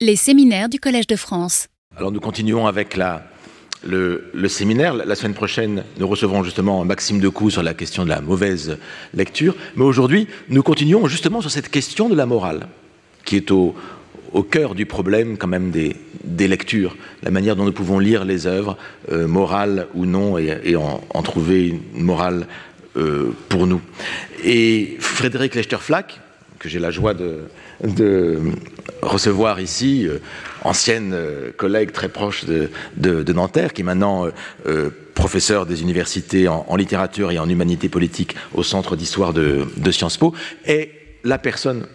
Les séminaires du Collège de France. Alors nous continuons avec le, séminaire. La semaine prochaine, nous recevrons justement Maxime Decoux sur la question de la mauvaise lecture. Mais aujourd'hui, nous continuons justement sur cette question de la morale, qui est au, cœur du problème quand même des, lectures, la manière dont nous pouvons lire les œuvres, euh, morales ou non, et, en, trouver une morale euh, pour nous. Et Frédéric Lechterflack, que j'ai la joie de, recevoir ici, euh, ancienne euh, collègue très proche de, Nanterre, qui est maintenant euh, professeur des universités en, littérature et en humanité politique au Centre d'histoire de, Sciences Po, est la personne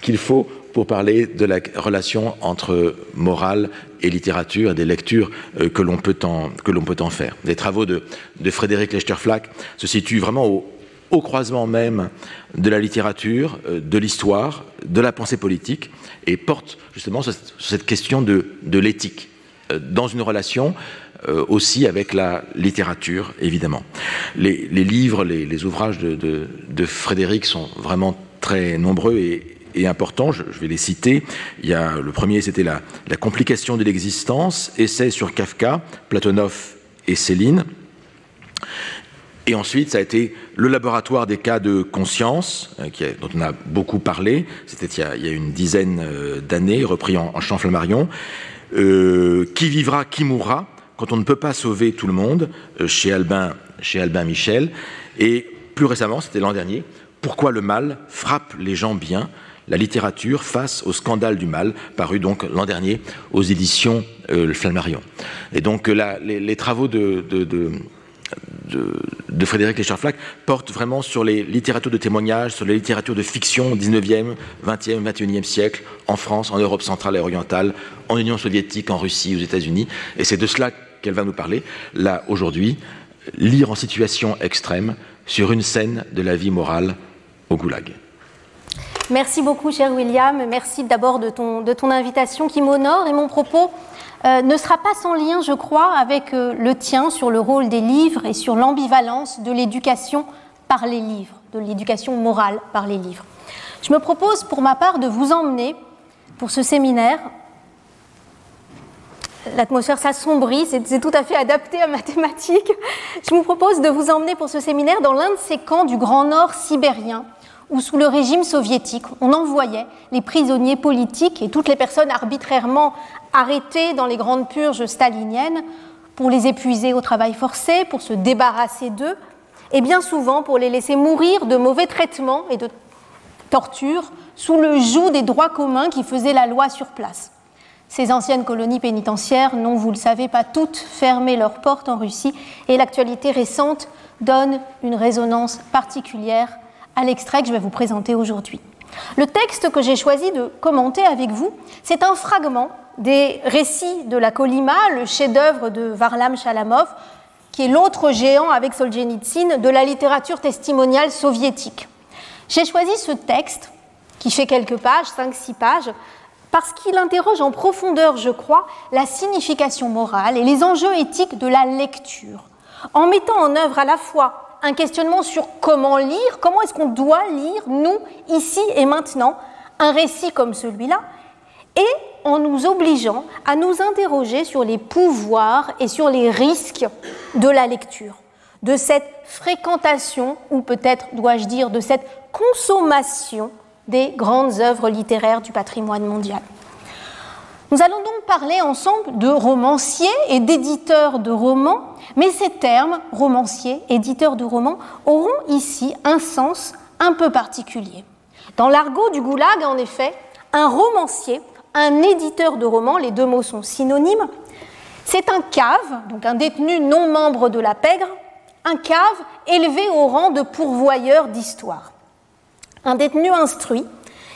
qu'il faut pour parler de la relation entre morale et littérature et des lectures que l'on peut, peut, en faire. Les travaux de, de Frédéric Lechterflack se situent vraiment au, au, croisement même de la littérature, euh, de l'histoire, de la pensée politique et portent justement sur cette question de, l'éthique euh, dans une relation euh, aussi avec la littérature, évidemment. Les, livres, les, ouvrages de, Frédéric sont vraiment très nombreux et, et importants, je, je, vais les citer. Il y a, le premier, c'était la, la, complication de l'existence, essai sur Kafka, Platonov et Céline. Et ensuite, ça a été le laboratoire des cas de conscience, euh, dont on a beaucoup parlé. C'était il, y a une dizaine euh, d'années, repris en, en champ Flammarion. Euh, qui vivra, qui mourra, quand on ne peut pas sauver tout le monde, euh, chez, Albin, chez Michel. Et plus récemment, c'était l'an dernier, pourquoi le mal frappe les gens bien la littérature face au scandale du mal, paru donc l'an dernier aux éditions Flammarion. Et donc les, travaux de, de, Frédéric Lescherflack portent vraiment sur les littératures de témoignages, sur les littératures de fiction 19e, 20e, 21e siècle, en France, en Europe centrale et orientale, en Union soviétique, en Russie, aux États-Unis. Et c'est de cela qu'elle va nous parler, là, aujourd'hui, lire en situation extrême sur une scène de la vie morale au goulag. Merci beaucoup, cher William. Merci d'abord de ton, de ton invitation qui m'honore et mon propos euh, ne sera pas sans lien, je crois, avec euh, le tien sur le rôle des livres et sur l'ambivalence de l'éducation par les livres, de l'éducation morale par les livres. Je me propose pour ma part de vous emmener pour ce séminaire. L'atmosphère s'assombrit, c'est tout à fait adapté à ma thématique. Je vous propose de vous emmener pour ce séminaire dans l'un de ces camps du Grand Nord sibérien, où sous le régime soviétique, on envoyait les prisonniers politiques et toutes les personnes arbitrairement arrêtées dans les grandes purges staliniennes pour les épuiser au travail forcé, pour se débarrasser d'eux, et bien souvent pour les laisser mourir de mauvais traitements et de tortures sous le joug des droits communs qui faisaient la loi sur place. Ces anciennes colonies pénitentiaires n'ont, vous le savez, pas toutes fermé leurs portes en Russie, et l'actualité récente donne une résonance particulière à l'extrait que je vais vous présenter aujourd'hui. Le texte que j'ai choisi de commenter avec vous, c'est un fragment des récits de la Kolima, le chef-d'œuvre de Varlam Shalamov, qui est l'autre géant avec Solzhenitsyn de la littérature testimoniale soviétique. J'ai choisi ce texte, qui fait quelques pages, 5-6 pages, parce qu'il interroge en profondeur, je crois, la signification morale et les enjeux éthiques de la lecture, en mettant en œuvre à la fois un questionnement sur comment lire, comment est-ce qu'on doit lire, nous, ici et maintenant, un récit comme celui-là, et en nous obligeant à nous interroger sur les pouvoirs et sur les risques de la lecture, de cette fréquentation, ou peut-être dois-je dire de cette consommation des grandes œuvres littéraires du patrimoine mondial. Nous allons donc parler ensemble de romanciers et d'éditeurs de romans, mais ces termes, romancier, éditeur de romans, auront ici un sens un peu particulier. Dans l'argot du goulag, en effet, un romancier, un éditeur de romans, les deux mots sont synonymes, c'est un cave, donc un détenu non membre de la pègre, un cave élevé au rang de pourvoyeur d'histoire. Un détenu instruit,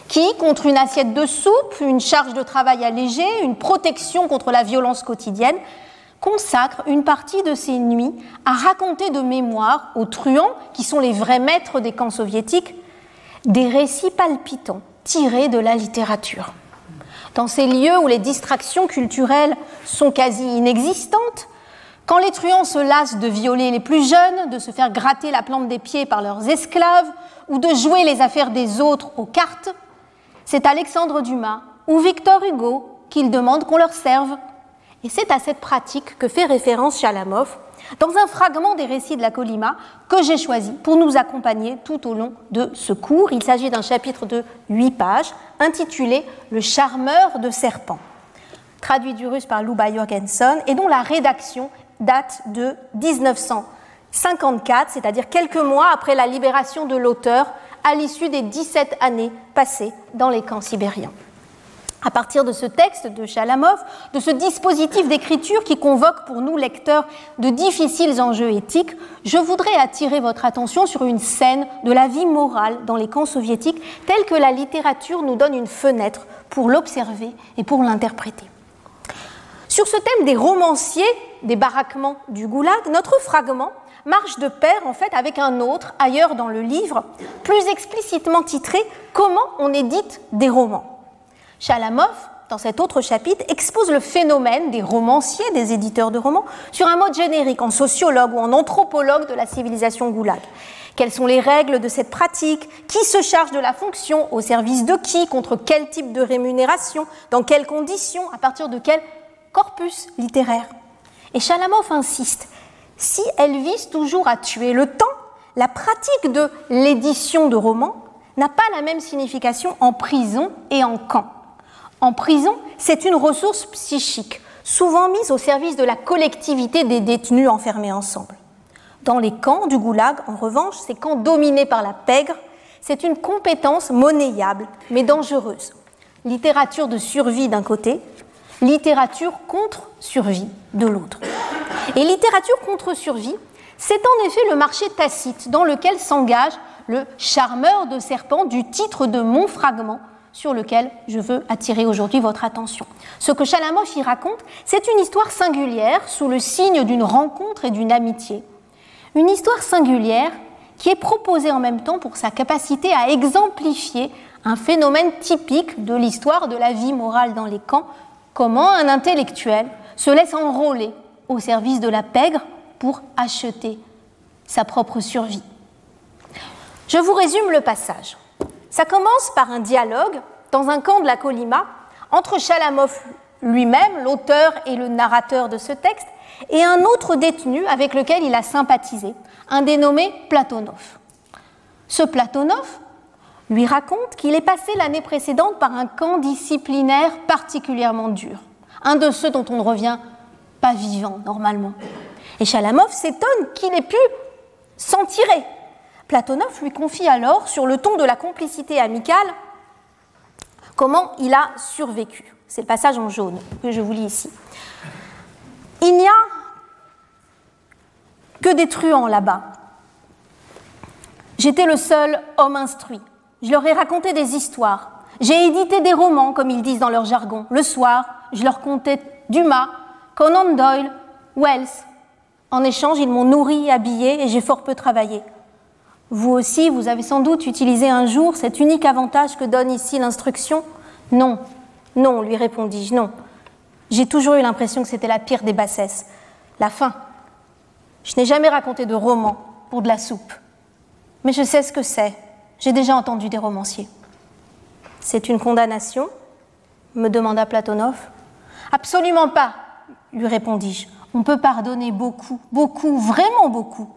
qui, contre une assiette de soupe, une charge de travail allégée, une protection contre la violence quotidienne, consacre une partie de ses nuits à raconter de mémoire aux truands, qui sont les vrais maîtres des camps soviétiques, des récits palpitants tirés de la littérature. Dans ces lieux où les distractions culturelles sont quasi inexistantes, quand les truands se lassent de violer les plus jeunes, de se faire gratter la plante des pieds par leurs esclaves ou de jouer les affaires des autres aux cartes, c'est Alexandre Dumas ou Victor Hugo qu'ils demandent qu'on leur serve. Et c'est à cette pratique que fait référence Chalamov dans un fragment des récits de la Colima que j'ai choisi pour nous accompagner tout au long de ce cours. Il s'agit d'un chapitre de 8 pages intitulé Le charmeur de serpents, traduit du russe par Luba Jorgensen et dont la rédaction date de 1954, c'est-à-dire quelques mois après la libération de l'auteur à l'issue des 17 années passées dans les camps sibériens. À partir de ce texte de Chalamov, de ce dispositif d'écriture qui convoque pour nous lecteurs de difficiles enjeux éthiques, je voudrais attirer votre attention sur une scène de la vie morale dans les camps soviétiques telle que la littérature nous donne une fenêtre pour l'observer et pour l'interpréter. Sur ce thème des romanciers, des baraquements du goulag, notre fragment marche de pair en fait avec un autre ailleurs dans le livre, plus explicitement titré Comment on édite des romans. Chalamov, dans cet autre chapitre, expose le phénomène des romanciers, des éditeurs de romans, sur un mode générique, en sociologue ou en anthropologue de la civilisation goulag. Quelles sont les règles de cette pratique? Qui se charge de la fonction? Au service de qui? Contre quel type de rémunération? Dans quelles conditions? À partir de quel corpus littéraire? Et Chalamov insiste si elle vise toujours à tuer le temps, la pratique de l'édition de romans n'a pas la même signification en prison et en camp. En prison, c'est une ressource psychique, souvent mise au service de la collectivité des détenus enfermés ensemble. Dans les camps du goulag, en revanche, ces camps dominés par la pègre, c'est une compétence monnayable, mais dangereuse. Littérature de survie d'un côté, littérature contre survie de l'autre. Et littérature contre survie, c'est en effet le marché tacite dans lequel s'engage le charmeur de serpent du titre de mon fragment sur lequel je veux attirer aujourd'hui votre attention. Ce que Chalamov y raconte, c'est une histoire singulière sous le signe d'une rencontre et d'une amitié. Une histoire singulière qui est proposée en même temps pour sa capacité à exemplifier un phénomène typique de l'histoire de la vie morale dans les camps, comment un intellectuel se laisse enrôler au service de la pègre pour acheter sa propre survie. Je vous résume le passage. Ça commence par un dialogue dans un camp de la Colima entre Chalamov lui-même, l'auteur et le narrateur de ce texte, et un autre détenu avec lequel il a sympathisé, un dénommé Platonov. Ce Platonov lui raconte qu'il est passé l'année précédente par un camp disciplinaire particulièrement dur, un de ceux dont on ne revient vivant normalement. Et Chalamov s'étonne qu'il ait pu s'en tirer, Platonov lui confie alors, sur le ton de la complicité amicale, comment il a survécu. C'est le passage en jaune que je vous lis ici. Il n'y a que des truands là-bas. J'étais le seul homme instruit. Je leur ai raconté des histoires. J'ai édité des romans, comme ils disent dans leur jargon. Le soir, je leur contais Dumas, Conan Doyle, Wells. En échange, ils m'ont nourri, habillé et j'ai fort peu travaillé. Vous aussi, vous avez sans doute utilisé un jour cet unique avantage que donne ici l'instruction Non, non, lui répondis-je, non. J'ai toujours eu l'impression que c'était la pire des bassesses, la faim. Je n'ai jamais raconté de roman pour de la soupe. Mais je sais ce que c'est. J'ai déjà entendu des romanciers. C'est une condamnation? me demanda Platonov. Absolument pas, lui répondis-je. On peut pardonner beaucoup, beaucoup, vraiment beaucoup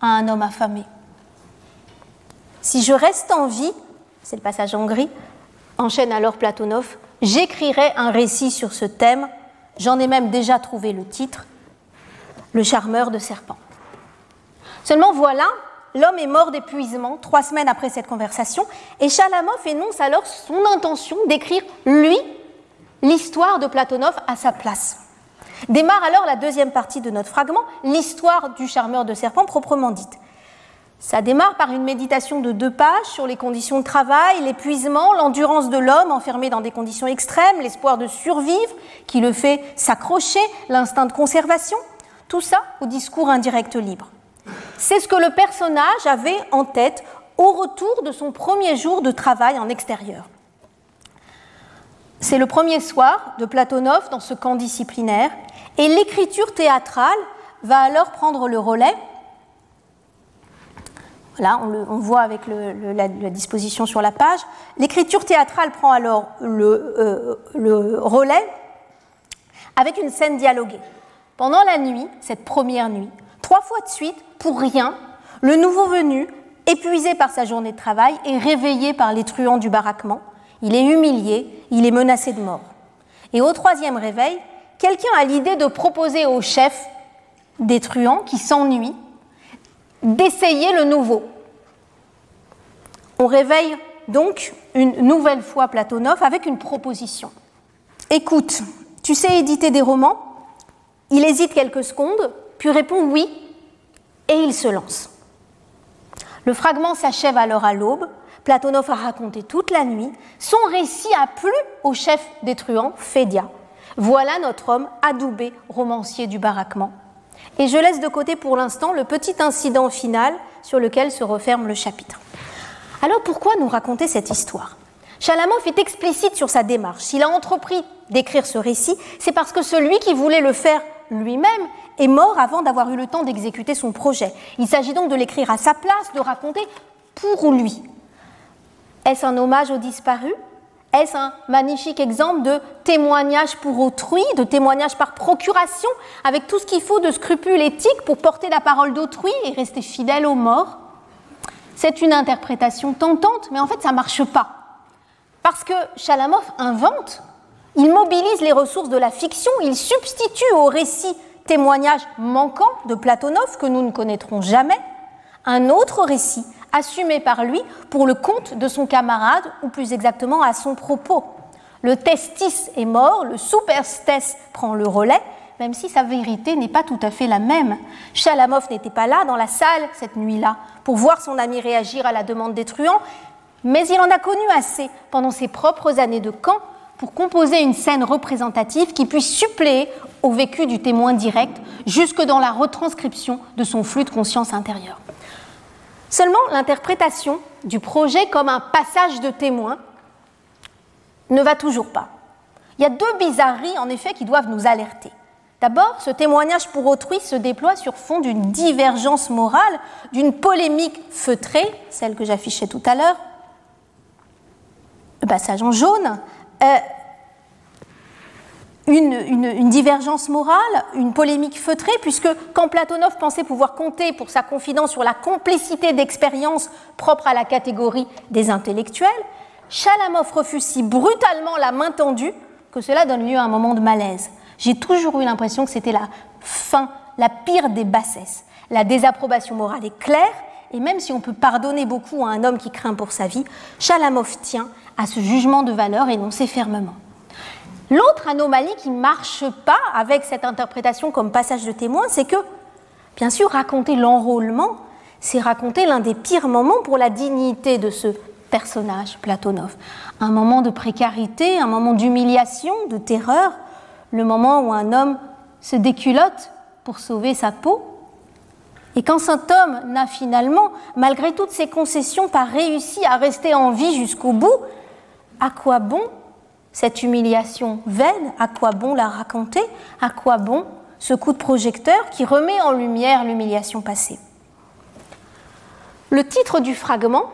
à un homme affamé. Si je reste en vie, c'est le passage en gris, enchaîne alors Platonov, j'écrirai un récit sur ce thème, j'en ai même déjà trouvé le titre, Le charmeur de serpents. Seulement voilà, l'homme est mort d'épuisement trois semaines après cette conversation, et Chalamov énonce alors son intention d'écrire, lui, l'histoire de Platonov à sa place. Démarre alors la deuxième partie de notre fragment, l'histoire du charmeur de serpents proprement dite. Ça démarre par une méditation de deux pages sur les conditions de travail, l'épuisement, l'endurance de l'homme enfermé dans des conditions extrêmes, l'espoir de survivre qui le fait s'accrocher, l'instinct de conservation, tout ça au discours indirect libre. C'est ce que le personnage avait en tête au retour de son premier jour de travail en extérieur. C'est le premier soir de Platonov dans ce camp disciplinaire et l'écriture théâtrale va alors prendre le relais Là, on, voit avec la, disposition sur la page. L'écriture théâtrale prend alors le, le relais avec une scène dialoguée. Pendant la nuit, cette première nuit, trois fois de suite, pour rien, le nouveau venu, épuisé par sa journée de travail, est réveillé par les truands du baraquement. Il est humilié, il est menacé de mort. Et au troisième réveil, quelqu'un a l'idée de proposer au chef des truands qui s'ennuient d'essayer le nouveau. On réveille donc une nouvelle fois Platonov avec une proposition. Écoute, tu sais éditer des romans? Il hésite quelques secondes, puis répond oui, et il se lance. Le fragment s'achève alors à l'aube. Platonov a raconté toute la nuit. Son récit a plu au chef des truands, Fédia. Voilà notre homme adoubé, romancier du baraquement. Et je laisse de côté pour l'instant le petit incident final sur lequel se referme le chapitre. Alors pourquoi nous raconter cette histoire? Chalamov est explicite sur sa démarche. S'il a entrepris d'écrire ce récit, c'est parce que celui qui voulait le faire lui-même est mort avant d'avoir eu le temps d'exécuter son projet. Il s'agit donc de l'écrire à sa place, de raconter pour lui. Est-ce un hommage aux disparus? Est-ce un magnifique exemple de témoignage pour autrui, de témoignage par procuration, avec tout ce qu'il faut de scrupules éthiques pour porter la parole d'autrui et rester fidèle aux morts? C'est une interprétation tentante, mais en fait ça ne marche pas. Parce que Chalamov invente, il mobilise les ressources de la fiction, il substitue au récit témoignage manquant de Platonov, que nous ne connaîtrons jamais, un autre récit assumé par lui pour le compte de son camarade, ou plus exactement à son propos. Le testis est mort, le superstes prend le relais, même si sa vérité n'est pas tout à fait la même. Chalamov n'était pas là dans la salle cette nuit-là pour voir son ami réagir à la demande des truands, mais il en a connu assez pendant ses propres années de camp pour composer une scène représentative qui puisse suppléer au vécu du témoin direct jusque dans la retranscription de son flux de conscience intérieure. Seulement, l'interprétation du projet comme un passage de témoin ne va toujours pas. Il y a deux bizarreries, en effet, qui doivent nous alerter. D'abord, ce témoignage pour autrui se déploie sur fond d'une divergence morale, d'une polémique feutrée, celle que j'affichais tout à l'heure, le passage en jaune, euh, une, divergence morale, une polémique feutrée, puisque quand Platonov pensait pouvoir compter pour sa confidence sur la complicité d'expérience propre à la catégorie des intellectuels, Chalamov refuse si brutalement la main tendue que cela donne lieu à un moment de malaise. J'ai toujours eu l'impression que c'était la fin, la pire des bassesses. La désapprobation morale est claire, et même si on peut pardonner beaucoup à un homme qui craint pour sa vie, Chalamov tient à ce jugement de valeur énoncé fermement. L'autre anomalie qui ne marche pas avec cette interprétation comme passage de témoin, c'est que, bien sûr, raconter l'enrôlement, c'est raconter l'un des pires moments pour la dignité de ce personnage, Platonov. Un moment de précarité, un moment d'humiliation, de terreur, le moment où un homme se déculotte pour sauver sa peau. Et quand cet homme n'a finalement, malgré toutes ses concessions, pas réussi à rester en vie jusqu'au bout, à quoi bon cette humiliation vaine, à quoi bon la raconter À quoi bon ce coup de projecteur qui remet en lumière l'humiliation passée Le titre du fragment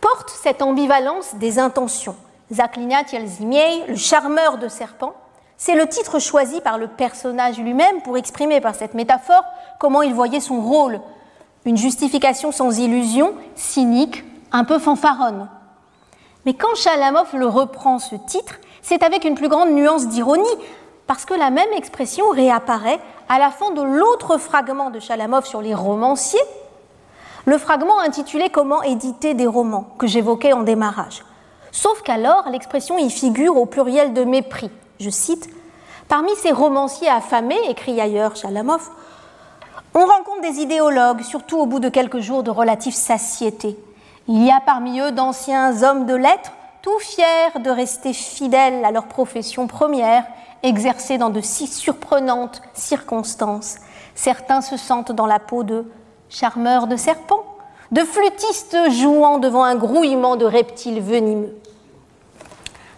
porte cette ambivalence des intentions. Zaklina Tielzimiei, le charmeur de serpent, c'est le titre choisi par le personnage lui-même pour exprimer par cette métaphore comment il voyait son rôle. Une justification sans illusion, cynique, un peu fanfaronne. Mais quand Chalamov le reprend ce titre, c'est avec une plus grande nuance d'ironie, parce que la même expression réapparaît à la fin de l'autre fragment de Chalamov sur les romanciers, le fragment intitulé Comment éditer des romans, que j'évoquais en démarrage. Sauf qu'alors, l'expression y figure au pluriel de mépris. Je cite Parmi ces romanciers affamés, écrit ailleurs Chalamov, on rencontre des idéologues, surtout au bout de quelques jours de relative satiété. Il y a parmi eux d'anciens hommes de lettres, fiers de rester fidèles à leur profession première, exercée dans de si surprenantes circonstances. Certains se sentent dans la peau de charmeurs de serpents, de flûtistes jouant devant un grouillement de reptiles venimeux.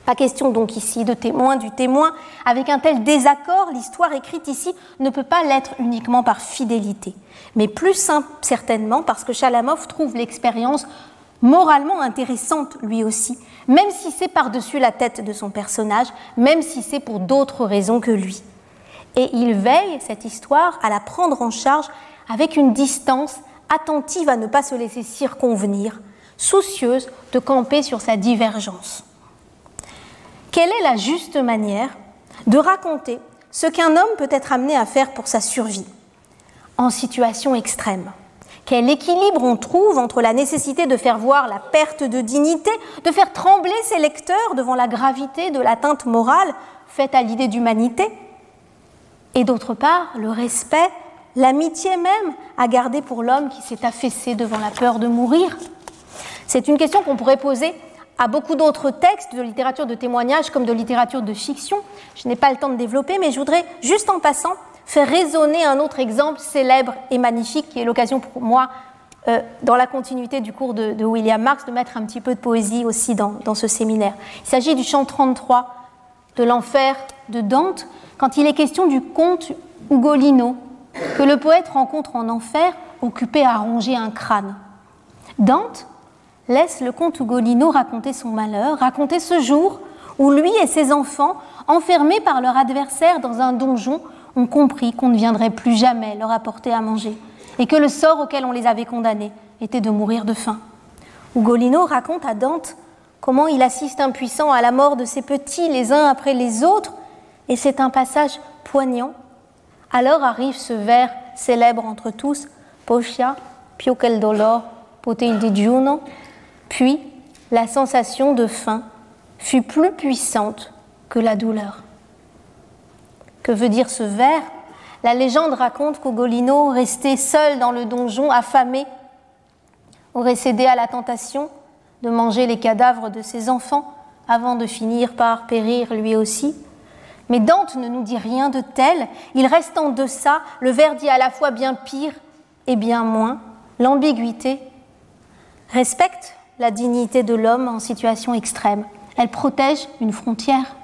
Pas question donc ici de témoin du témoin. Avec un tel désaccord, l'histoire écrite ici ne peut pas l'être uniquement par fidélité, mais plus certainement parce que Chalamov trouve l'expérience moralement intéressante lui aussi, même si c'est par-dessus la tête de son personnage, même si c'est pour d'autres raisons que lui. Et il veille, cette histoire, à la prendre en charge avec une distance attentive à ne pas se laisser circonvenir, soucieuse de camper sur sa divergence. Quelle est la juste manière de raconter ce qu'un homme peut être amené à faire pour sa survie en situation extrême? Quel équilibre on trouve entre la nécessité de faire voir la perte de dignité, de faire trembler ses lecteurs devant la gravité de l'atteinte morale faite à l'idée d'humanité, et d'autre part le respect, l'amitié même à garder pour l'homme qui s'est affaissé devant la peur de mourir? C'est une question qu'on pourrait poser à beaucoup d'autres textes de littérature de témoignage comme de littérature de fiction. Je n'ai pas le temps de développer, mais je voudrais juste en passant faire résonner un autre exemple célèbre et magnifique qui est l'occasion pour moi, euh, dans la continuité du cours de, William Marx, de mettre un petit peu de poésie aussi dans, dans ce séminaire. Il s'agit du chant 33 de l'enfer de Dante, quand il est question du comte Ugolino, que le poète rencontre en enfer, occupé à ronger un crâne. Dante laisse le comte Ugolino raconter son malheur, raconter ce jour où lui et ses enfants, enfermés par leur adversaire dans un donjon, compris qu'on ne viendrait plus jamais leur apporter à manger et que le sort auquel on les avait condamnés était de mourir de faim. Ugolino raconte à Dante comment il assiste impuissant à la mort de ses petits les uns après les autres, et c'est un passage poignant. Alors arrive ce vers célèbre entre tous, Pocia, più che dolor, pote il puis la sensation de faim fut plus puissante que la douleur. Que veut dire ce vers? La légende raconte qu'Ugolino, resté seul dans le donjon, affamé, aurait cédé à la tentation de manger les cadavres de ses enfants avant de finir par périr lui aussi. Mais Dante ne nous dit rien de tel, il reste en deçà, le vers dit à la fois bien pire et bien moins, l'ambiguïté respecte la dignité de l'homme en situation extrême, elle protège une frontière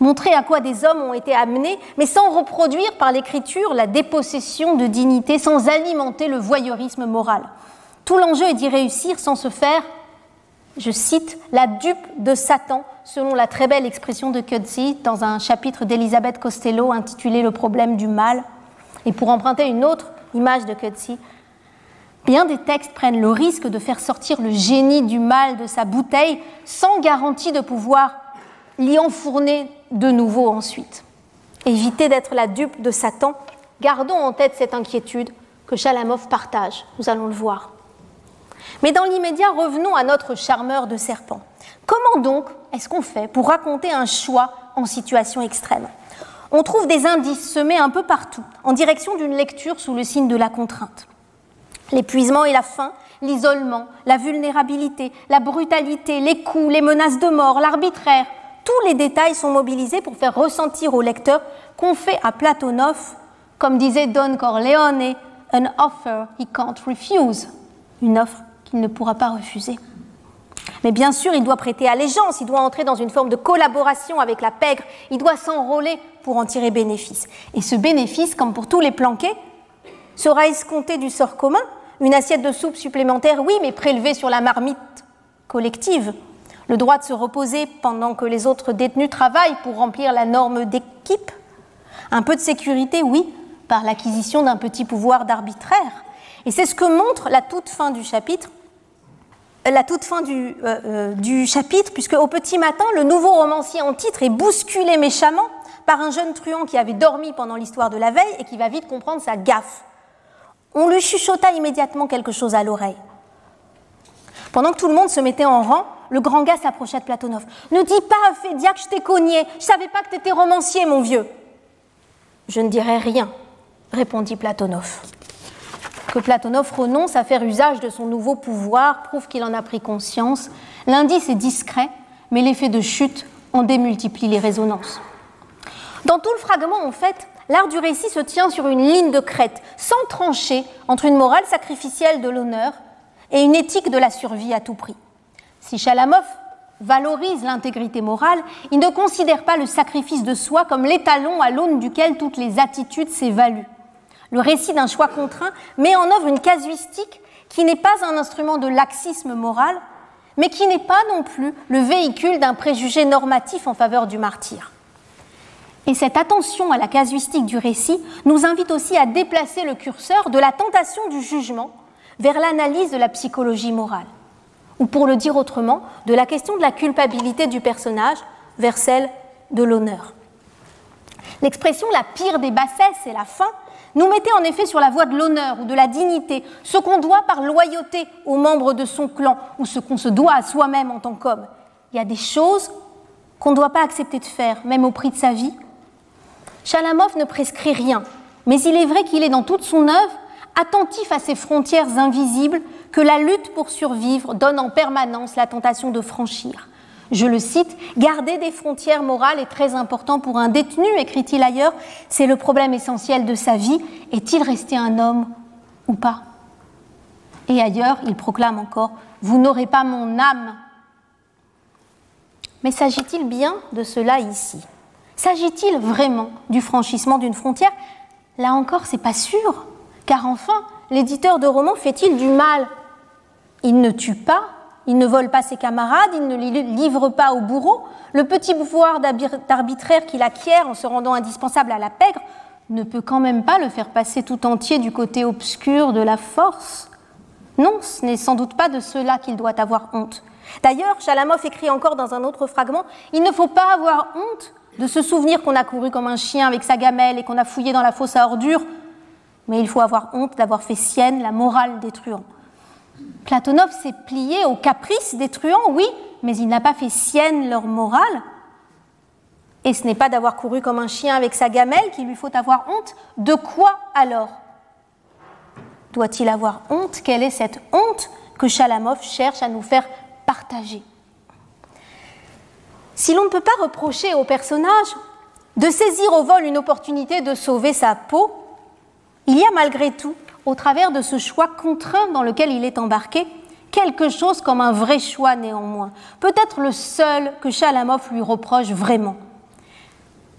montrer à quoi des hommes ont été amenés, mais sans reproduire par l'écriture la dépossession de dignité, sans alimenter le voyeurisme moral. Tout l'enjeu est d'y réussir sans se faire, je cite, la dupe de Satan, selon la très belle expression de Coetzee dans un chapitre d'Elisabeth Costello intitulé Le problème du mal. Et pour emprunter une autre image de Coetzee, bien des textes prennent le risque de faire sortir le génie du mal de sa bouteille sans garantie de pouvoir l'y enfourner de nouveau ensuite. Éviter d'être la dupe de Satan, gardons en tête cette inquiétude que Chalamov partage, nous allons le voir. Mais dans l'immédiat, revenons à notre charmeur de serpent. Comment donc est-ce qu'on fait pour raconter un choix en situation extrême? On trouve des indices semés un peu partout, en direction d'une lecture sous le signe de la contrainte. L'épuisement et la faim, l'isolement, la vulnérabilité, la brutalité, les coups, les menaces de mort, l'arbitraire, tous les détails sont mobilisés pour faire ressentir au lecteur qu'on fait à Platonov, comme disait Don Corleone, an offer he can't refuse, une offre qu'il ne pourra pas refuser. Mais bien sûr, il doit prêter allégeance, il doit entrer dans une forme de collaboration avec la pègre, il doit s'enrôler pour en tirer bénéfice. Et ce bénéfice, comme pour tous les planqués, sera escompté du sort commun, une assiette de soupe supplémentaire, oui, mais prélevée sur la marmite collective, le droit de se reposer pendant que les autres détenus travaillent pour remplir la norme d'équipe, un peu de sécurité, oui, par l'acquisition d'un petit pouvoir d'arbitraire. Et c'est ce que montre la toute fin du chapitre, euh, la toute fin euh, euh, du chapitre, puisque au petit matin, le nouveau romancier en titre est bousculé méchamment par un jeune truand qui avait dormi pendant l'histoire de la veille et qui va vite comprendre sa gaffe. On lui chuchota immédiatement quelque chose à l'oreille. Pendant que tout le monde se mettait en rang, le grand gars s'approcha de Platonov. Ne dis pas, Fédia, que je t'ai cogné. Je savais pas que tu étais romancier, mon vieux. Je ne dirai rien, répondit Platonov. Que Platonov renonce à faire usage de son nouveau pouvoir prouve qu'il en a pris conscience. L'indice est discret, mais l'effet de chute en démultiplie les résonances. Dans tout le fragment, en fait, l'art du récit se tient sur une ligne de crête, sans trancher entre une morale sacrificielle de l'honneur et une éthique de la survie à tout prix. Si Chalamov valorise l'intégrité morale, il ne considère pas le sacrifice de soi comme l'étalon à l'aune duquel toutes les attitudes s'évaluent. Le récit d'un choix contraint met en œuvre une casuistique qui n'est pas un instrument de laxisme moral, mais qui n'est pas non plus le véhicule d'un préjugé normatif en faveur du martyr. Et cette attention à la casuistique du récit nous invite aussi à déplacer le curseur de la tentation du jugement vers l'analyse de la psychologie morale, ou pour le dire autrement, de la question de la culpabilité du personnage vers celle de l'honneur. L'expression la pire des bassesses est la fin nous mettait en effet sur la voie de l'honneur ou de la dignité, ce qu'on doit par loyauté aux membres de son clan ou ce qu'on se doit à soi-même en tant qu'homme. Il y a des choses qu'on ne doit pas accepter de faire, même au prix de sa vie. Chalamov ne prescrit rien, mais il est vrai qu'il est dans toute son œuvre attentif à ces frontières invisibles que la lutte pour survivre donne en permanence la tentation de franchir. Je le cite, garder des frontières morales est très important pour un détenu, écrit-il ailleurs, c'est le problème essentiel de sa vie. Est-il resté un homme ou pas? Et ailleurs, il proclame encore, Vous n'aurez pas mon âme. Mais s'agit-il bien de cela ici? S'agit-il vraiment du franchissement d'une frontière? Là encore, c'est pas sûr, car enfin, l'éditeur de romans fait-il du mal? Il ne tue pas, il ne vole pas ses camarades, il ne les livre pas au bourreau. Le petit pouvoir d'arbitraire qu'il acquiert en se rendant indispensable à la pègre ne peut quand même pas le faire passer tout entier du côté obscur de la force. Non, ce n'est sans doute pas de cela qu'il doit avoir honte. D'ailleurs, Chalamov écrit encore dans un autre fragment Il ne faut pas avoir honte de se souvenir qu'on a couru comme un chien avec sa gamelle et qu'on a fouillé dans la fosse à ordures, mais il faut avoir honte d'avoir fait sienne la morale des truands. Platonov s'est plié aux caprices des truands, oui, mais il n'a pas fait sienne leur morale. Et ce n'est pas d'avoir couru comme un chien avec sa gamelle qu'il lui faut avoir honte. De quoi alors Doit-il avoir honte? Quelle est cette honte que Chalamov cherche à nous faire partager? Si l'on ne peut pas reprocher au personnage de saisir au vol une opportunité de sauver sa peau, il y a malgré tout au travers de ce choix contraint dans lequel il est embarqué, quelque chose comme un vrai choix néanmoins, peut-être le seul que Chalamov lui reproche vraiment.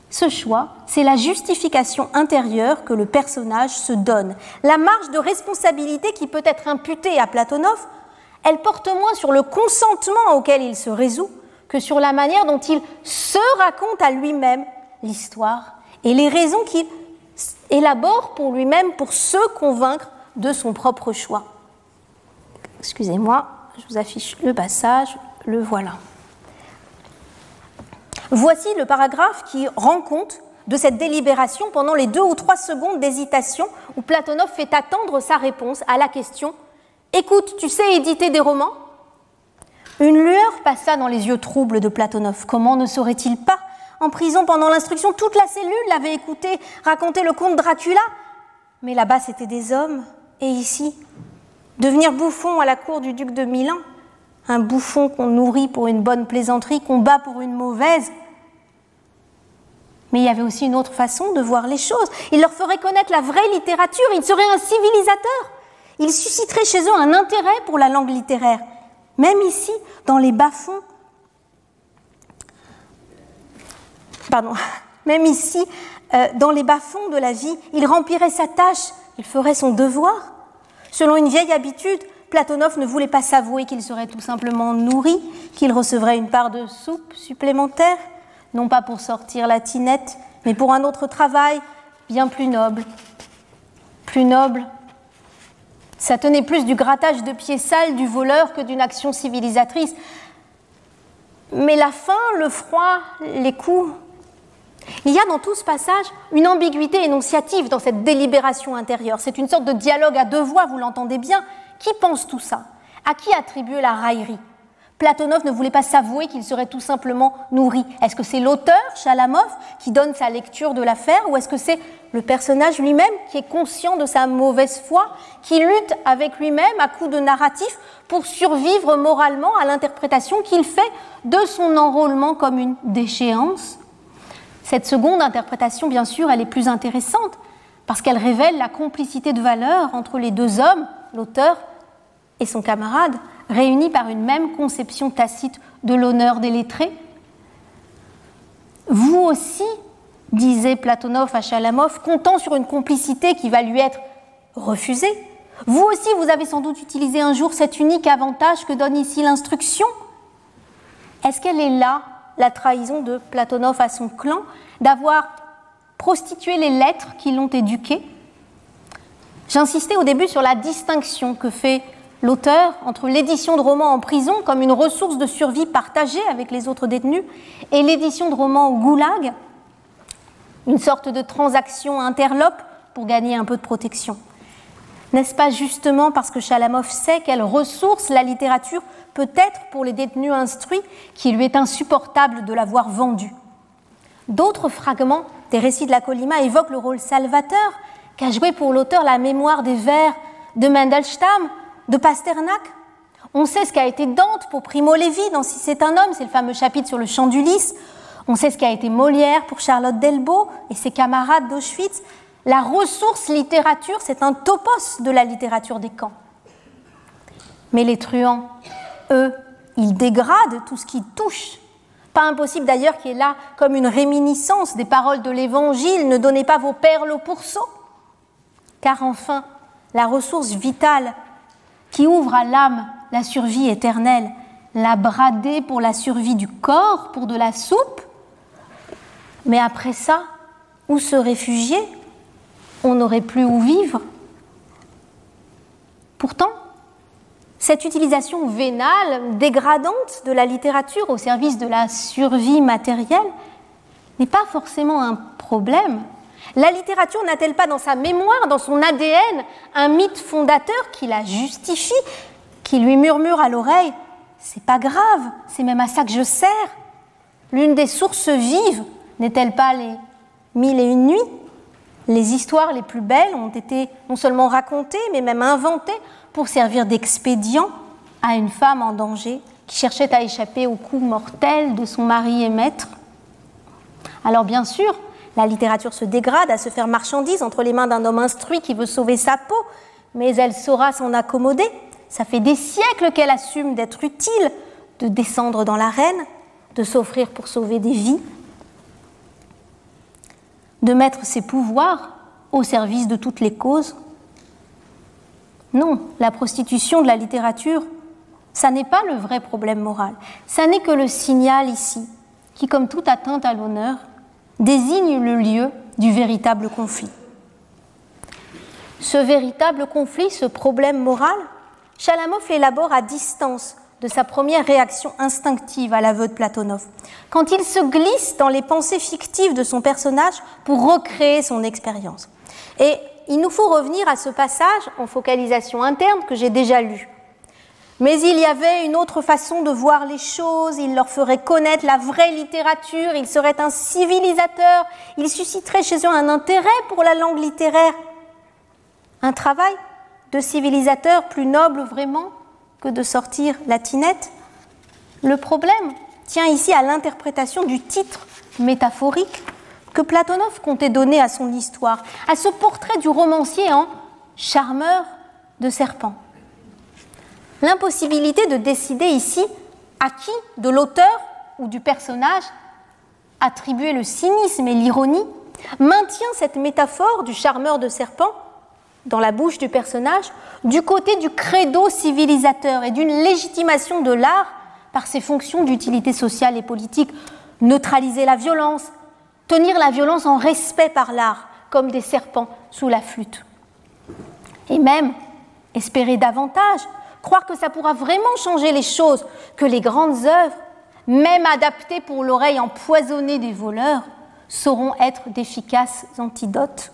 Ce choix, c'est la justification intérieure que le personnage se donne. La marge de responsabilité qui peut être imputée à Platonov, elle porte moins sur le consentement auquel il se résout que sur la manière dont il se raconte à lui-même l'histoire et les raisons qu'il élabore pour lui-même pour se convaincre de son propre choix. Excusez-moi, je vous affiche le passage, le voilà. Voici le paragraphe qui rend compte de cette délibération pendant les deux ou trois secondes d'hésitation où Platonov fait attendre sa réponse à la question Écoute, tu sais éditer des romans? Une lueur passa dans les yeux troubles de Platonov. Comment ne saurait-il pas en prison pendant l'instruction. Toute la cellule l'avait écouté raconter le conte Dracula. Mais là-bas, c'était des hommes. Et ici, devenir bouffon à la cour du duc de Milan, un bouffon qu'on nourrit pour une bonne plaisanterie, qu'on bat pour une mauvaise. Mais il y avait aussi une autre façon de voir les choses. Il leur ferait connaître la vraie littérature, il serait un civilisateur. Il susciterait chez eux un intérêt pour la langue littéraire. Même ici, dans les bas-fonds pardon, même ici, euh, dans les bas-fonds de la vie, il remplirait sa tâche, il ferait son devoir. Selon une vieille habitude, Platonov ne voulait pas s'avouer qu'il serait tout simplement nourri, qu'il recevrait une part de soupe supplémentaire, non pas pour sortir la tinette, mais pour un autre travail bien plus noble. Plus noble. Ça tenait plus du grattage de pieds sales du voleur que d'une action civilisatrice. Mais la faim, le froid, les coups, il y a dans tout ce passage une ambiguïté énonciative dans cette délibération intérieure. C'est une sorte de dialogue à deux voix, vous l'entendez bien. Qui pense tout ça? À qui attribuer la raillerie? Platonov ne voulait pas s'avouer qu'il serait tout simplement nourri. Est-ce que c'est l'auteur, Chalamov, qui donne sa lecture de l'affaire, ou est-ce que c'est le personnage lui-même qui est conscient de sa mauvaise foi, qui lutte avec lui-même à coups de narratif pour survivre moralement à l'interprétation qu'il fait de son enrôlement comme une déchéance? Cette seconde interprétation, bien sûr, elle est plus intéressante parce qu'elle révèle la complicité de valeur entre les deux hommes, l'auteur et son camarade, réunis par une même conception tacite de l'honneur des lettrés Vous aussi, disait Platonov à Chalamov, comptant sur une complicité qui va lui être refusée, vous aussi, vous avez sans doute utilisé un jour cet unique avantage que donne ici l'instruction. Est-ce qu'elle est là, la trahison de Platonov à son clan, d'avoir prostitué les lettres qui l'ont éduqué J'insistais au début sur la distinction que fait l'auteur entre l'édition de romans en prison comme une ressource de survie partagée avec les autres détenus et l'édition de romans au goulag, une sorte de transaction interlope pour gagner un peu de protection. N'est-ce pas justement parce que Chalamov sait quelle ressource la littérature peut être pour les détenus instruits qu'il lui est insupportable de l'avoir vendue D'autres fragments des récits de la Colima évoquent le rôle salvateur qu'a joué pour l'auteur la mémoire des vers de Mendelstam, de Pasternak. On sait ce qu'a été Dante pour Primo Levi dans Si c'est un homme, c'est le fameux chapitre sur le chant d'Ulysse. On sait ce qu'a été Molière pour Charlotte Delbo et ses camarades d'Auschwitz. La ressource littérature, c'est un topos de la littérature des camps. Mais les truands, eux, ils dégradent tout ce qui touche. Pas impossible d'ailleurs qu'il y ait là comme une réminiscence des paroles de l'Évangile, ne donnez pas vos perles au pourceau. Car enfin, la ressource vitale qui ouvre à l'âme la survie éternelle, la brader pour la survie du corps, pour de la soupe, mais après ça, où se réfugier? On n'aurait plus où vivre. Pourtant, cette utilisation vénale, dégradante de la littérature au service de la survie matérielle n'est pas forcément un problème. La littérature n'a-t-elle pas dans sa mémoire, dans son ADN, un mythe fondateur qui la justifie, qui lui murmure à l'oreille C'est pas grave, c'est même à ça que je sers. L'une des sources vives n'est-elle pas les mille et une nuits? Les histoires les plus belles ont été non seulement racontées, mais même inventées pour servir d'expédient à une femme en danger qui cherchait à échapper au coup mortel de son mari et maître. Alors bien sûr, la littérature se dégrade à se faire marchandise entre les mains d'un homme instruit qui veut sauver sa peau, mais elle saura s'en accommoder. Ça fait des siècles qu'elle assume d'être utile, de descendre dans l'arène, de s'offrir pour sauver des vies de mettre ses pouvoirs au service de toutes les causes Non, la prostitution de la littérature, ça n'est pas le vrai problème moral, ça n'est que le signal ici, qui, comme toute atteinte à l'honneur, désigne le lieu du véritable conflit. Ce véritable conflit, ce problème moral, Chalamov l'élabore à distance de sa première réaction instinctive à l'aveu de Platonov, quand il se glisse dans les pensées fictives de son personnage pour recréer son expérience. Et il nous faut revenir à ce passage en focalisation interne que j'ai déjà lu. Mais il y avait une autre façon de voir les choses, il leur ferait connaître la vraie littérature, il serait un civilisateur, il susciterait chez eux un intérêt pour la langue littéraire. Un travail de civilisateur plus noble vraiment que de sortir la tinette. Le problème tient ici à l'interprétation du titre métaphorique que Platonov comptait donner à son histoire, à ce portrait du romancier en charmeur de serpent. L'impossibilité de décider ici à qui de l'auteur ou du personnage attribuer le cynisme et l'ironie maintient cette métaphore du charmeur de serpent dans la bouche du personnage, du côté du credo civilisateur et d'une légitimation de l'art par ses fonctions d'utilité sociale et politique, neutraliser la violence, tenir la violence en respect par l'art, comme des serpents sous la flûte. Et même espérer davantage, croire que ça pourra vraiment changer les choses, que les grandes œuvres, même adaptées pour l'oreille empoisonnée des voleurs, sauront être d'efficaces antidotes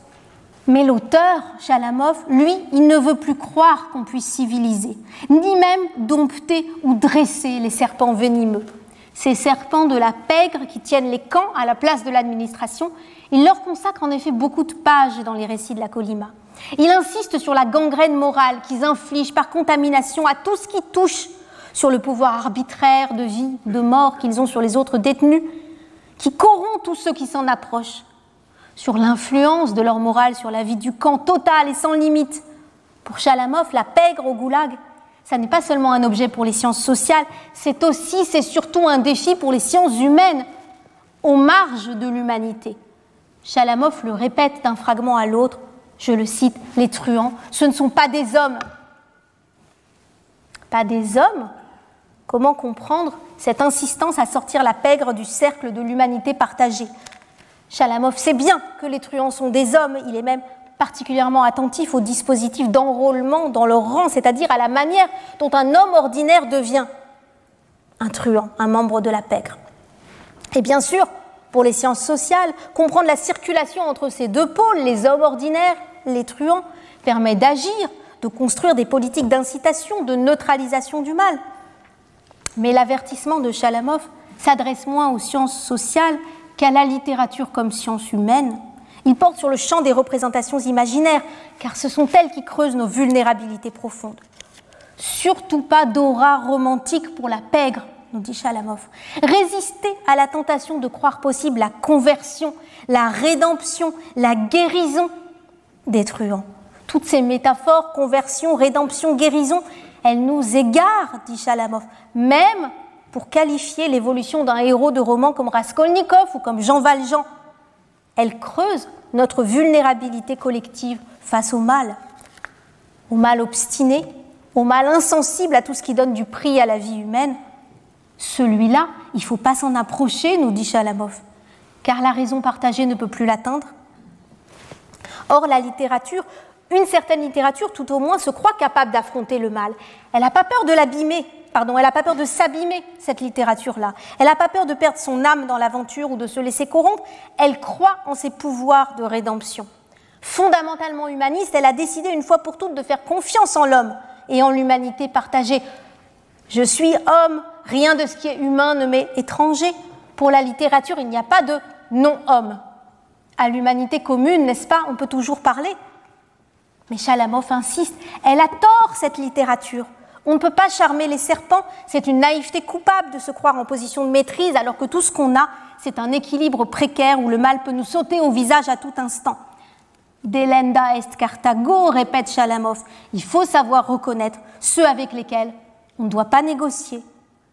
mais l'auteur, Chalamov, lui, il ne veut plus croire qu'on puisse civiliser, ni même dompter ou dresser les serpents venimeux. Ces serpents de la pègre qui tiennent les camps à la place de l'administration, il leur consacre en effet beaucoup de pages dans les récits de la Colima. Il insiste sur la gangrène morale qu'ils infligent par contamination à tout ce qui touche, sur le pouvoir arbitraire de vie, de mort qu'ils ont sur les autres détenus, qui corrompt tous ceux qui s'en approchent, sur l'influence de leur morale sur la vie du camp totale et sans limite. Pour Chalamov, la pègre au goulag, ça n'est pas seulement un objet pour les sciences sociales, c'est aussi, c'est surtout un défi pour les sciences humaines, aux marges de l'humanité. Chalamov le répète d'un fragment à l'autre, je le cite, les truands, ce ne sont pas des hommes. Pas des hommes? Comment comprendre cette insistance à sortir la pègre du cercle de l'humanité partagée? Chalamov sait bien que les truands sont des hommes, il est même particulièrement attentif au dispositif d'enrôlement dans leur rang, c'est-à-dire à la manière dont un homme ordinaire devient un truand, un membre de la pègre. Et bien sûr, pour les sciences sociales, comprendre la circulation entre ces deux pôles, les hommes ordinaires, les truands, permet d'agir, de construire des politiques d'incitation, de neutralisation du mal. Mais l'avertissement de Chalamov s'adresse moins aux sciences sociales qu'à la littérature comme science humaine. Il porte sur le champ des représentations imaginaires, car ce sont elles qui creusent nos vulnérabilités profondes. Surtout pas d'aura romantique pour la pègre, nous dit Chalamov. Résister à la tentation de croire possible la conversion, la rédemption, la guérison des truands. Toutes ces métaphores, conversion, rédemption, guérison, elles nous égarent, dit Chalamov, même pour qualifier l'évolution d'un héros de roman comme Raskolnikov ou comme Jean Valjean. Elle creuse notre vulnérabilité collective face au mal, au mal obstiné, au mal insensible à tout ce qui donne du prix à la vie humaine. Celui-là, il ne faut pas s'en approcher, nous dit Chalamov, car la raison partagée ne peut plus l'atteindre. Or, la littérature, une certaine littérature tout au moins, se croit capable d'affronter le mal. Elle n'a pas peur de l'abîmer, pardon, elle n'a pas peur de s'abîmer, cette littérature-là. Elle n'a pas peur de perdre son âme dans l'aventure ou de se laisser corrompre. Elle croit en ses pouvoirs de rédemption. Fondamentalement humaniste, elle a décidé une fois pour toutes de faire confiance en l'homme et en l'humanité partagée. Je suis homme, rien de ce qui est humain ne m'est étranger. Pour la littérature, il n'y a pas de non-homme. À l'humanité commune, n'est-ce pas, on peut toujours parler. Mais Chalamov insiste, elle a tort, cette littérature. On ne peut pas charmer les serpents, c'est une naïveté coupable de se croire en position de maîtrise alors que tout ce qu'on a, c'est un équilibre précaire où le mal peut nous sauter au visage à tout instant. Delenda est Carthago, répète Chalamov. Il faut savoir reconnaître ceux avec lesquels on ne doit pas négocier,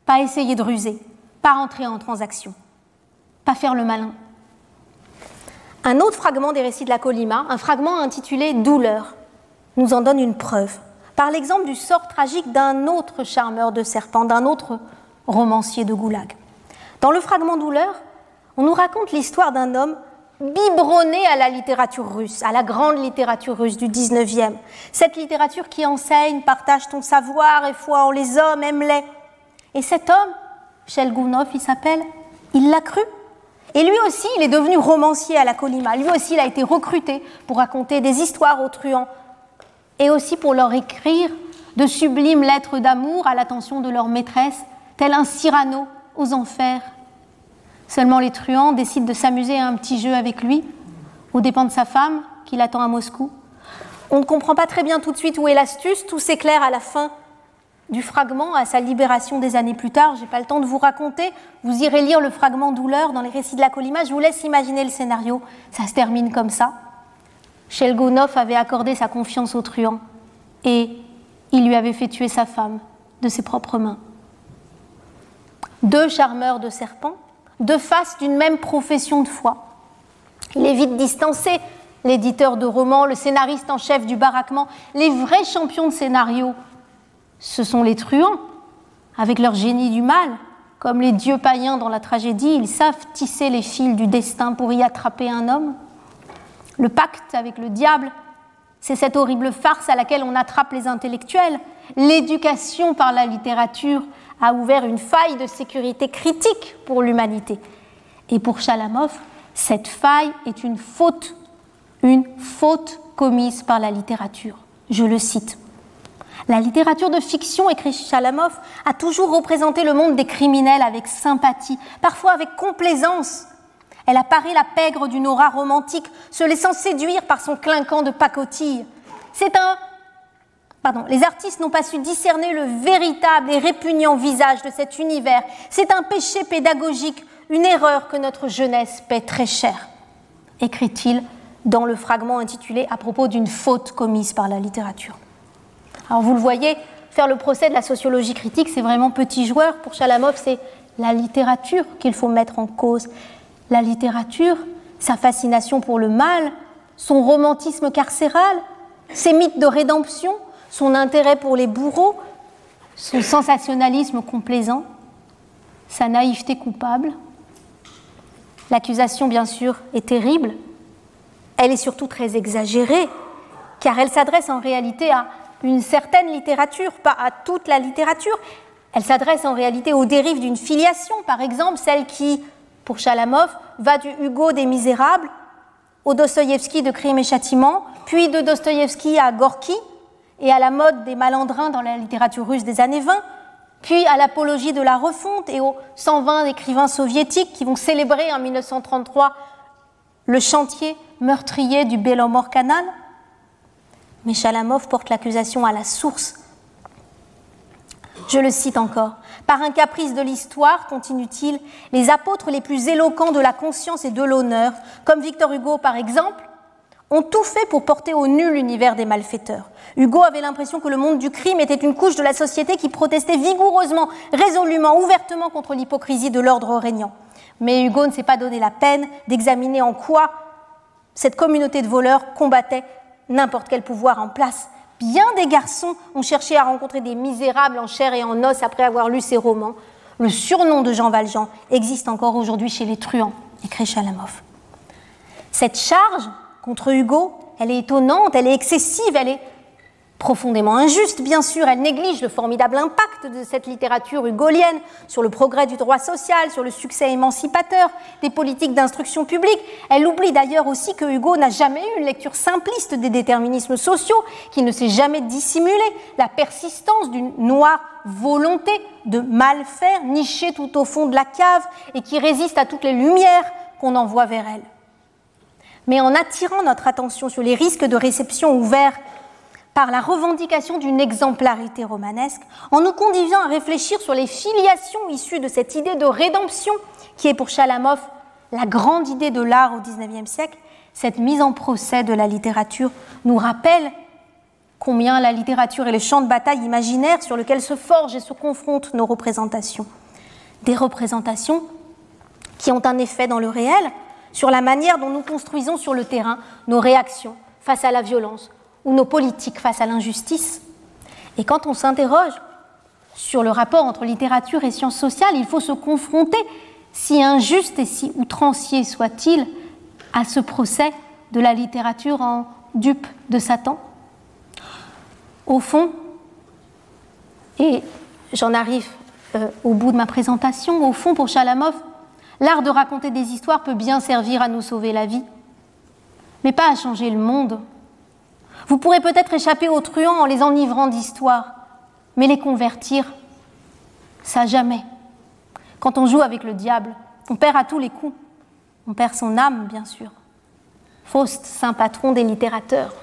pas essayer de ruser, pas entrer en transaction, pas faire le malin. Un autre fragment des récits de la Colima, un fragment intitulé Douleur, nous en donne une preuve par l'exemple du sort tragique d'un autre charmeur de serpents, d'un autre romancier de Goulag. Dans le fragment Douleur, on nous raconte l'histoire d'un homme biberonné à la littérature russe, à la grande littérature russe du 19e. Cette littérature qui enseigne, partage ton savoir et foi en les hommes, aime-les. Et cet homme, Shelgounov, il s'appelle, il l'a cru. Et lui aussi, il est devenu romancier à la Colima. Lui aussi, il a été recruté pour raconter des histoires aux truands, et aussi pour leur écrire de sublimes lettres d'amour à l'attention de leur maîtresse, tel un Cyrano aux enfers. Seulement les truands décident de s'amuser à un petit jeu avec lui, aux dépens de sa femme, qui l'attend à Moscou. On ne comprend pas très bien tout de suite où est l'astuce, tout s'éclaire à la fin du fragment, à sa libération des années plus tard. J'ai pas le temps de vous raconter, vous irez lire le fragment douleur dans les récits de la Colima, je vous laisse imaginer le scénario, ça se termine comme ça. Shelgonov avait accordé sa confiance au truand et il lui avait fait tuer sa femme de ses propres mains. Deux charmeurs de serpents, deux faces d'une même profession de foi. Il est vite distancé, l'éditeur de romans, le scénariste en chef du baraquement, les vrais champions de scénario. Ce sont les truands, avec leur génie du mal, comme les dieux païens dans la tragédie, ils savent tisser les fils du destin pour y attraper un homme. Le pacte avec le diable, c'est cette horrible farce à laquelle on attrape les intellectuels. L'éducation par la littérature a ouvert une faille de sécurité critique pour l'humanité. Et pour Chalamov, cette faille est une faute, une faute commise par la littérature. Je le cite. La littérature de fiction, écrit Chalamov, a toujours représenté le monde des criminels avec sympathie, parfois avec complaisance, elle apparaît la pègre d'une aura romantique, se laissant séduire par son clinquant de pacotille. C'est un. Pardon, les artistes n'ont pas su discerner le véritable et répugnant visage de cet univers. C'est un péché pédagogique, une erreur que notre jeunesse paie très cher, écrit-il dans le fragment intitulé À propos d'une faute commise par la littérature. Alors vous le voyez, faire le procès de la sociologie critique, c'est vraiment petit joueur. Pour Chalamov, c'est la littérature qu'il faut mettre en cause. La littérature, sa fascination pour le mal, son romantisme carcéral, ses mythes de rédemption, son intérêt pour les bourreaux, son sensationnalisme complaisant, sa naïveté coupable. L'accusation, bien sûr, est terrible. Elle est surtout très exagérée, car elle s'adresse en réalité à une certaine littérature, pas à toute la littérature. Elle s'adresse en réalité aux dérives d'une filiation, par exemple celle qui, pour Chalamov, va du Hugo des Misérables au Dostoïevski de Crime et Châtiment, puis de Dostoïevski à Gorky et à la mode des malandrins dans la littérature russe des années 20, puis à l'apologie de la refonte et aux 120 écrivains soviétiques qui vont célébrer en 1933 le chantier meurtrier du Belomor Canal. Mais Chalamov porte l'accusation à la source. Je le cite encore. Par un caprice de l'histoire, continue-t-il, les apôtres les plus éloquents de la conscience et de l'honneur, comme Victor Hugo par exemple, ont tout fait pour porter au nul l'univers des malfaiteurs. Hugo avait l'impression que le monde du crime était une couche de la société qui protestait vigoureusement, résolument, ouvertement contre l'hypocrisie de l'ordre régnant. Mais Hugo ne s'est pas donné la peine d'examiner en quoi cette communauté de voleurs combattait n'importe quel pouvoir en place. Bien des garçons ont cherché à rencontrer des misérables en chair et en os après avoir lu ces romans. Le surnom de Jean Valjean existe encore aujourd'hui chez les truands, écrit Chalamov. Cette charge contre Hugo, elle est étonnante, elle est excessive, elle est profondément injuste, bien sûr. Elle néglige le formidable impact de cette littérature hugolienne sur le progrès du droit social, sur le succès émancipateur des politiques d'instruction publique. Elle oublie d'ailleurs aussi que Hugo n'a jamais eu une lecture simpliste des déterminismes sociaux, qui ne s'est jamais dissimulé la persistance d'une noire volonté de mal faire, nichée tout au fond de la cave et qui résiste à toutes les lumières qu'on envoie vers elle. Mais en attirant notre attention sur les risques de réception ouverts par la revendication d'une exemplarité romanesque, en nous conduisant à réfléchir sur les filiations issues de cette idée de rédemption qui est pour Chalamov la grande idée de l'art au XIXe siècle, cette mise en procès de la littérature nous rappelle combien la littérature est le champ de bataille imaginaire sur lequel se forgent et se confrontent nos représentations. Des représentations qui ont un effet dans le réel sur la manière dont nous construisons sur le terrain nos réactions face à la violence, ou nos politiques face à l'injustice. Et quand on s'interroge sur le rapport entre littérature et sciences sociales, il faut se confronter, si injuste et si outrancier soit-il, à ce procès de la littérature en dupe de Satan. Au fond, et j'en arrive euh, au bout de ma présentation, au fond, pour Chalamov, l'art de raconter des histoires peut bien servir à nous sauver la vie, mais pas à changer le monde vous pourrez peut-être échapper aux truands en les enivrant d'histoire, mais les convertir, ça jamais. Quand on joue avec le diable, on perd à tous les coups. On perd son âme, bien sûr. Faust, saint patron des littérateurs.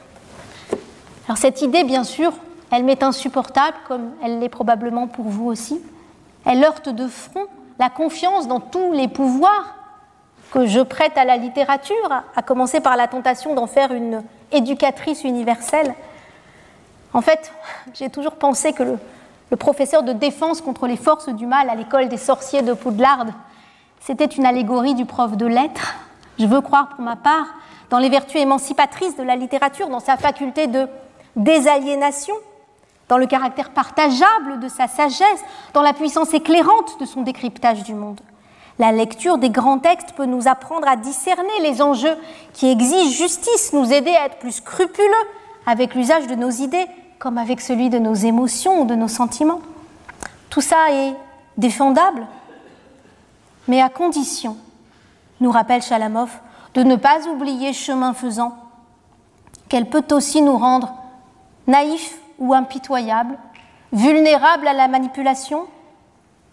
Alors cette idée, bien sûr, elle m'est insupportable, comme elle l'est probablement pour vous aussi. Elle heurte de front la confiance dans tous les pouvoirs que je prête à la littérature, à commencer par la tentation d'en faire une éducatrice universelle. En fait, j'ai toujours pensé que le, professeur de défense contre les forces du mal à l'école des sorciers de Poudlard, c'était une allégorie du prof de lettres. Je veux croire pour ma part dans les vertus émancipatrices de la littérature, dans sa faculté de désaliénation, dans le caractère partageable de sa sagesse, dans la puissance éclairante de son décryptage du monde. La lecture des grands textes peut nous apprendre à discerner les enjeux qui exigent justice, nous aider à être plus scrupuleux avec l'usage de nos idées comme avec celui de nos émotions ou de nos sentiments. Tout ça est défendable, mais à condition, nous rappelle Chalamov, de ne pas oublier chemin faisant qu'elle peut aussi nous rendre naïfs ou impitoyables, vulnérables à la manipulation,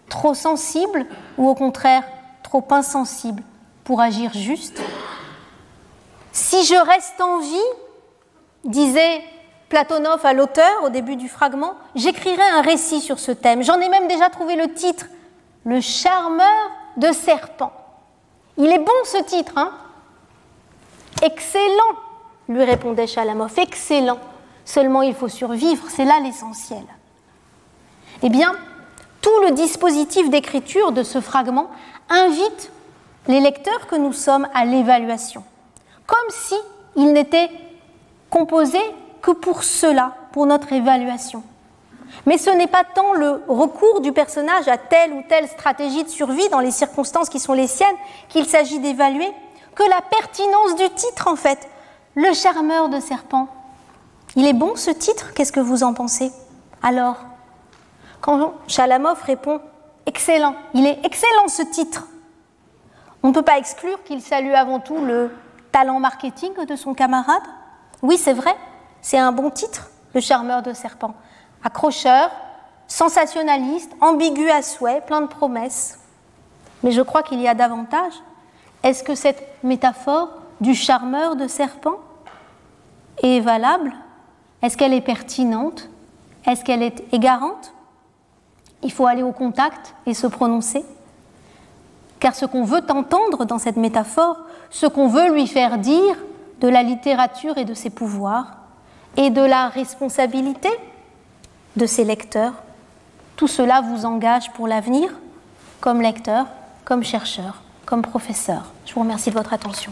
trop sensibles ou au contraire trop insensible pour agir juste. Si je reste en vie, disait Platonov à l'auteur au début du fragment, j'écrirai un récit sur ce thème. J'en ai même déjà trouvé le titre, Le charmeur de serpent. Il est bon ce titre, hein? Excellent, lui répondait Chalamov, excellent. Seulement il faut survivre, c'est là l'essentiel. Eh bien, tout le dispositif d'écriture de ce fragment invite les lecteurs que nous sommes à l'évaluation, comme si il n'était composé que pour cela, pour notre évaluation. Mais ce n'est pas tant le recours du personnage à telle ou telle stratégie de survie dans les circonstances qui sont les siennes qu'il s'agit d'évaluer, que la pertinence du titre en fait, le charmeur de serpent. Il est bon ce titre, qu'est-ce que vous en pensez? Alors, quand Chalamov répond Excellent, il est excellent ce titre, on ne peut pas exclure qu'il salue avant tout le talent marketing de son camarade. Oui, c'est vrai, c'est un bon titre, le charmeur de serpent. Accrocheur, sensationnaliste, ambigu à souhait, plein de promesses. Mais je crois qu'il y a davantage. Est-ce que cette métaphore du charmeur de serpent est valable? Est-ce qu'elle est pertinente? Est-ce qu'elle est égarante? Il faut aller au contact et se prononcer. Car ce qu'on veut entendre dans cette métaphore, ce qu'on veut lui faire dire de la littérature et de ses pouvoirs, et de la responsabilité de ses lecteurs, tout cela vous engage pour l'avenir, comme lecteur, comme chercheur, comme professeur. Je vous remercie de votre attention.